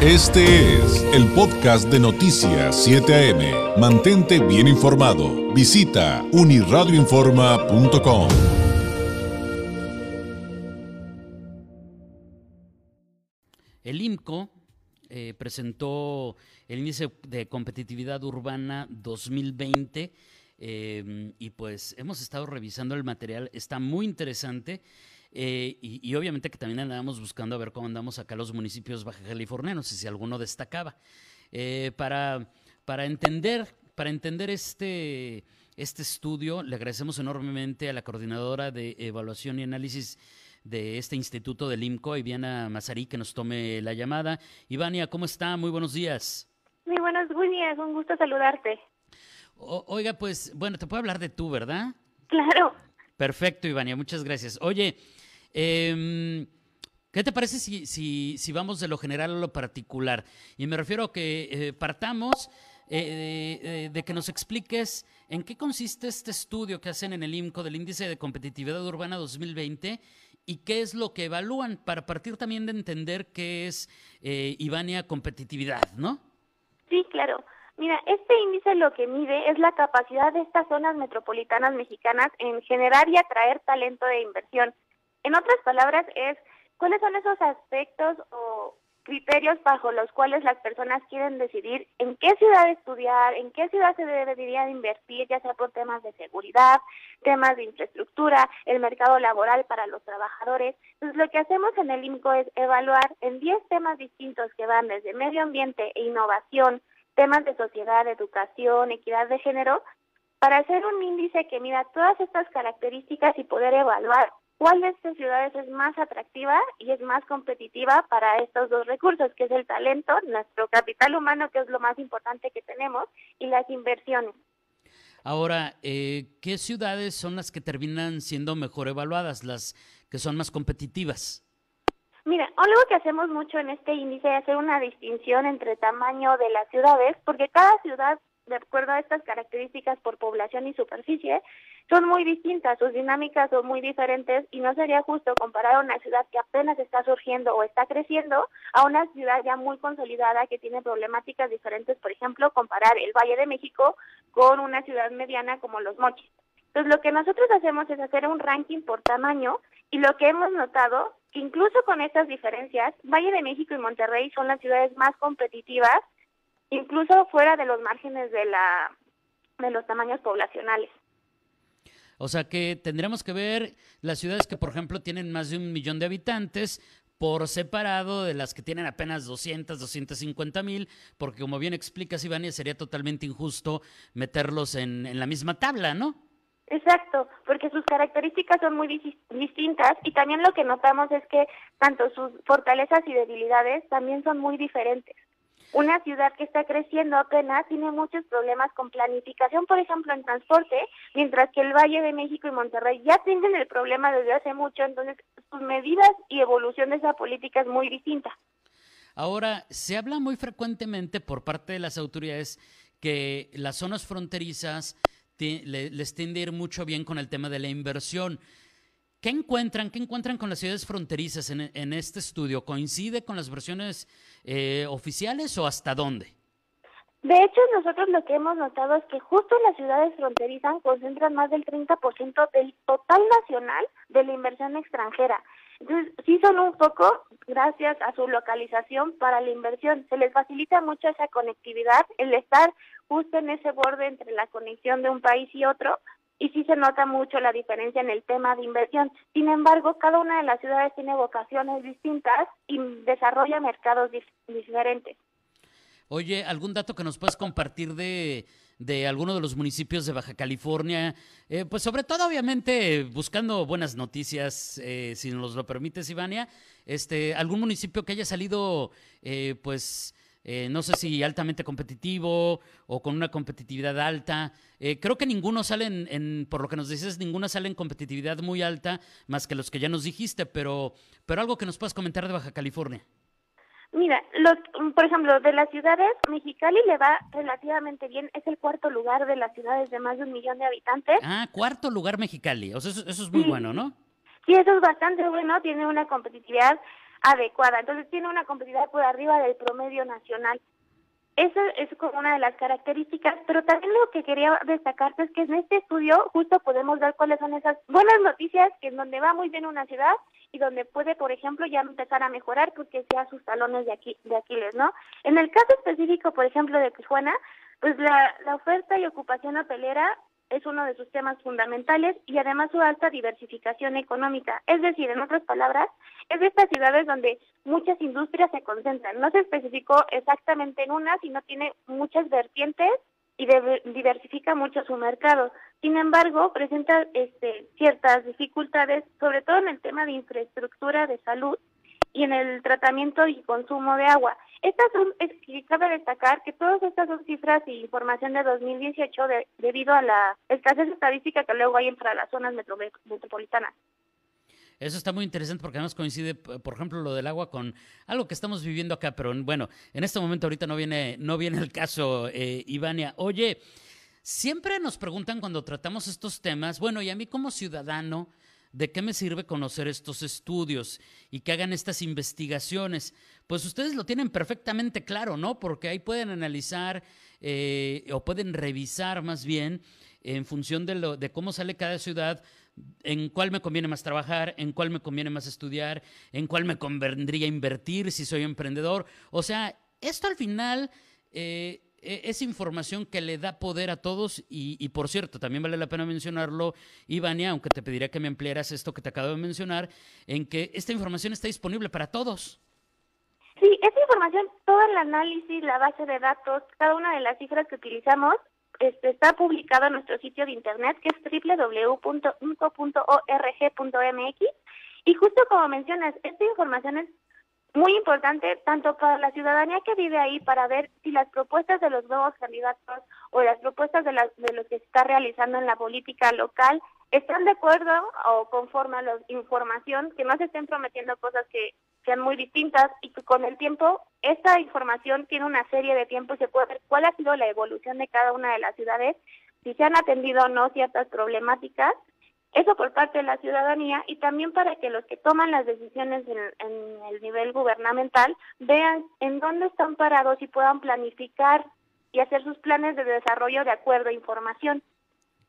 Este es el podcast de Noticias 7 AM. Mantente bien informado. Visita uniradioinforma.com. El IMCO eh, presentó el índice de competitividad urbana 2020 eh, y pues hemos estado revisando el material, está muy interesante. Eh, y, obviamente que también andábamos buscando a ver cómo andamos acá los municipios baja californianos y si alguno destacaba. Eh, para, para, entender, para entender este, este estudio, le agradecemos enormemente a la coordinadora de evaluación y análisis de este instituto del IMCO, Iviana Mazarí, que nos tome la llamada. Ivania, ¿cómo está? Muy buenos días. Muy buenos días, un gusto saludarte. oiga, pues, bueno, te puedo hablar de tú, ¿verdad? Claro. Perfecto, Ivania, muchas gracias. Oye, eh, ¿qué te parece si, si, si, vamos de lo general a lo particular? Y me refiero a que eh, partamos eh, eh, de que nos expliques en qué consiste este estudio que hacen en el IMCO del Índice de Competitividad Urbana 2020 y qué es lo que evalúan para partir también de entender qué es Ivania competitividad, ¿no? Sí, claro. Mira, este índice lo que mide es la capacidad de estas zonas metropolitanas mexicanas en generar y atraer talento de inversión. En otras palabras, es cuáles son esos aspectos o criterios bajo los cuales las personas quieren decidir en qué ciudad estudiar, en qué ciudad se debería invertir, ya sea por temas de seguridad, temas de infraestructura, el mercado laboral para los trabajadores. Entonces, lo que hacemos en el INCO es evaluar en 10 temas distintos que van desde medio ambiente e innovación, temas de sociedad, educación, equidad de género, para hacer un índice que mida todas estas características y poder evaluar cuál de estas ciudades es más atractiva y es más competitiva para estos dos recursos, que es el talento, nuestro capital humano, que es lo más importante que tenemos, y las inversiones. Ahora, eh, ¿qué ciudades son las que terminan siendo mejor evaluadas, las que son más competitivas? Mira, algo que hacemos mucho en este índice es hacer una distinción entre tamaño de las ciudades, porque cada ciudad, de acuerdo a estas características por población y superficie, son muy distintas, sus dinámicas son muy diferentes y no sería justo comparar una ciudad que apenas está surgiendo o está creciendo a una ciudad ya muy consolidada que tiene problemáticas diferentes, por ejemplo, comparar el Valle de México con una ciudad mediana como Los Mochis. Entonces, lo que nosotros hacemos es hacer un ranking por tamaño y lo que hemos notado, que incluso con estas diferencias, Valle de México y Monterrey son las ciudades más competitivas, incluso fuera de los márgenes de, la, de los tamaños poblacionales. O sea que tendremos que ver las ciudades que, por ejemplo, tienen más de un millón de habitantes por separado de las que tienen apenas 200, 250 mil, porque como bien explicas, Ivania, sería totalmente injusto meterlos en, en la misma tabla, ¿no? Exacto, porque sus características son muy distintas y también lo que notamos es que tanto sus fortalezas y debilidades también son muy diferentes. Una ciudad que está creciendo apenas tiene muchos problemas con planificación, por ejemplo, en transporte, mientras que el Valle de México y Monterrey ya tienen el problema desde hace mucho, entonces sus medidas y evolución de esa política es muy distinta. Ahora, se habla muy frecuentemente por parte de las autoridades que las zonas fronterizas les tiende a ir mucho bien con el tema de la inversión. ¿Qué encuentran? ¿Qué encuentran con las ciudades fronterizas en, este estudio? ¿Coincide con las versiones eh, oficiales o hasta dónde? De hecho, nosotros lo que hemos notado es que justo las ciudades fronterizas concentran más del 30% del total nacional de la inversión extranjera. Entonces, sí son un poco gracias a su localización para la inversión. Se les facilita mucho esa conectividad, el estar justo en ese borde entre la conexión de un país y otro, y sí se nota mucho la diferencia en el tema de inversión. Sin embargo, cada una de las ciudades tiene vocaciones distintas y desarrolla mercados diferentes. Oye, ¿algún dato que nos puedas compartir de, de alguno de los municipios de Baja California? Eh, pues sobre todo, obviamente, buscando buenas noticias, eh, si nos lo permites, Ivania, este, algún municipio que haya salido, eh, pues, no sé si altamente competitivo o con una competitividad alta. creo que ninguno sale en, por lo que nos dices, ninguno sale en competitividad muy alta, más que los que ya nos dijiste, pero, pero algo que nos puedas comentar de Baja California. Mira, por ejemplo, de las ciudades, Mexicali le va relativamente bien, es el cuarto lugar de las ciudades de más de un millón de habitantes. Ah, cuarto lugar Mexicali, o sea, eso, es muy bueno, ¿no? Sí, eso es bastante bueno, tiene una competitividad adecuada. Entonces tiene una competitividad por arriba del promedio nacional. Eso es como una de las características, pero también lo que quería destacarte es que en este estudio justo podemos ver cuáles son esas buenas noticias que en donde va muy bien una ciudad y donde puede, por ejemplo, ya empezar a mejorar porque sea sus talones de, aquí, de Aquiles, ¿no? En el caso específico, por ejemplo, de Tijuana, pues la, la oferta y ocupación hotelera es uno de sus temas fundamentales y además su alta diversificación económica. Es decir, en otras palabras, es de estas ciudades donde muchas industrias se concentran. No se especificó exactamente en una, sino tiene muchas vertientes y diversifica mucho su mercado. Sin embargo, presenta este, ciertas dificultades, sobre todo en el tema de infraestructura de salud y en el tratamiento y consumo de agua. Estas son, es, cabe destacar que todas estas son cifras y información de 2018 debido a la escasez estadística que luego hay entre las zonas metropolitanas. Eso está muy interesante porque además coincide, por ejemplo, lo del agua con algo que estamos viviendo acá, pero bueno, en este momento ahorita no viene, no viene el caso, eh, Ivania. Oye, siempre nos preguntan cuando tratamos estos temas, bueno, y a mí como ciudadano, ¿de qué me sirve conocer estos estudios y que hagan estas investigaciones? Pues ustedes lo tienen perfectamente claro, ¿no? Porque ahí pueden analizar eh, o pueden revisar más bien en función de, lo, de cómo sale cada ciudad, en cuál me conviene más trabajar, en cuál me conviene más estudiar, en cuál me convendría invertir si soy emprendedor. O sea, esto al final... Eh, es información que le da poder a todos y, por cierto, también vale la pena mencionarlo, Ivania, aunque te pediría que me ampliaras esto que te acabo de mencionar, en que esta información está disponible para todos. Sí, esta información, todo el análisis, la base de datos, cada una de las cifras que utilizamos este, está publicado en nuestro sitio de internet que es www.unco.org.mx y justo como mencionas, esta información es muy importante tanto para la ciudadanía que vive ahí para ver si las propuestas de los nuevos candidatos o las propuestas de, las, de los que se está realizando en la política local están de acuerdo o conforme a la información, que no se estén prometiendo cosas que sean muy distintas y que con el tiempo esta información tiene una serie de tiempo y se puede ver cuál ha sido la evolución de cada una de las ciudades, si se han atendido o no ciertas problemáticas eso por parte de la ciudadanía y también para que los que toman las decisiones en, el nivel gubernamental vean en dónde están parados y puedan planificar y hacer sus planes de desarrollo de acuerdo a información.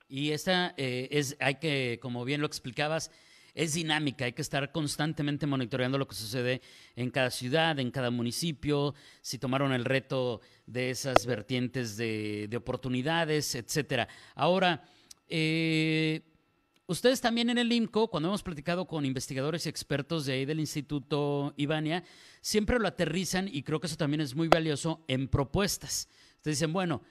Y esta eh, es, hay que, como bien lo explicabas, es dinámica, hay que estar constantemente monitoreando lo que sucede en cada ciudad, en cada municipio, si tomaron el reto de esas vertientes de, de oportunidades, etcétera. Ahora, eh, Ustedes también en el IMCO, cuando hemos platicado con investigadores y expertos de ahí del Instituto Ivania, siempre lo aterrizan y creo que eso también es muy valioso en propuestas. Ustedes dicen, bueno,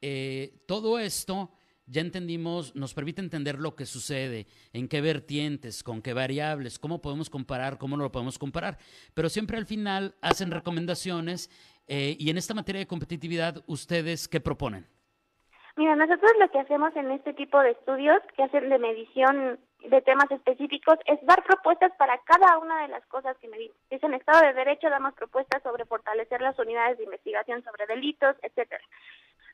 eh, todo esto ya entendimos, nos permite entender lo que sucede, en qué vertientes, con qué variables, cómo podemos comparar, cómo no lo podemos comparar. Pero siempre al final hacen recomendaciones eh, y en esta materia de competitividad, ¿ustedes qué proponen? Mira, nosotros lo que hacemos en este tipo de estudios que hacen de medición de temas específicos es dar propuestas para cada una de las cosas que medimos. Si es en Estado de Derecho, damos propuestas sobre fortalecer las unidades de investigación sobre delitos, etcétera.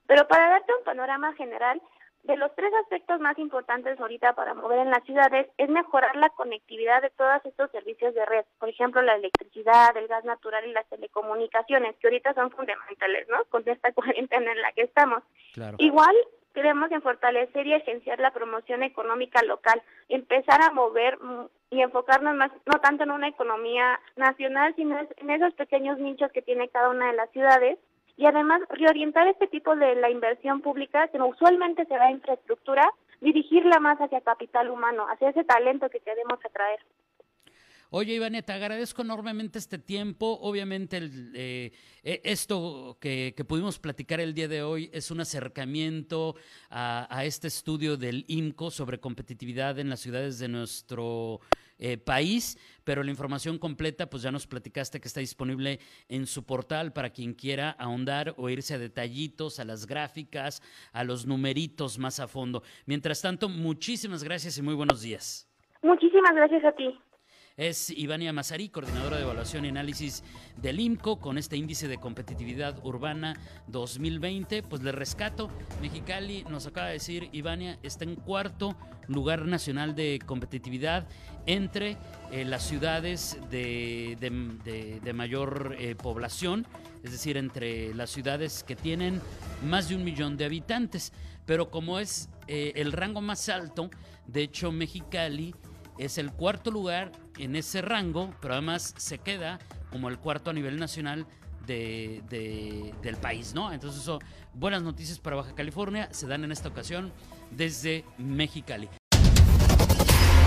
Pero para darte un panorama general, de los tres aspectos más importantes ahorita para mover en las ciudades es mejorar la conectividad de todos estos servicios de red, por ejemplo la electricidad, el gas natural y las telecomunicaciones, que ahorita son fundamentales, ¿no? Con esta cuarentena en la que estamos. Igual queremos en fortalecer y agenciar la promoción económica local, empezar a mover y enfocarnos más, no tanto en una economía nacional, sino en esos pequeños nichos que tiene cada una de las ciudades y además reorientar este tipo de la inversión pública, que usualmente se va a infraestructura, dirigirla más hacia capital humano, hacia ese talento que queremos atraer. Oye, Ivania, te agradezco enormemente este tiempo. Obviamente, eh, e, esto que, pudimos platicar el día de hoy es un acercamiento a, este estudio del IMCO sobre competitividad en las ciudades de nuestro eh, país, pero la información completa, pues ya nos platicaste que está disponible en su portal para quien quiera ahondar o irse a detallitos, a las gráficas, a los numeritos más a fondo. Mientras tanto, muchísimas gracias y muy buenos días. Muchísimas gracias a ti. Es Ivania Mazarí, coordinadora de evaluación y análisis del IMCO, con este índice de competitividad urbana 2020. Pues le rescato, Mexicali nos acaba de decir, Ivania está en cuarto lugar nacional de competitividad entre eh, las ciudades de, mayor eh, población, es decir, entre las ciudades que tienen más de un millón de habitantes. Pero como es eh, el rango más alto, de hecho Mexicali es el cuarto lugar en ese rango, pero además se queda como el cuarto a nivel nacional de, del país, ¿no? Entonces, eso, buenas noticias para Baja California se dan en esta ocasión desde Mexicali.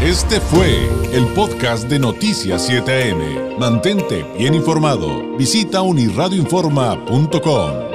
Este fue el podcast de Noticias 7am. Mantente bien informado. Visita unirradioinforma.com.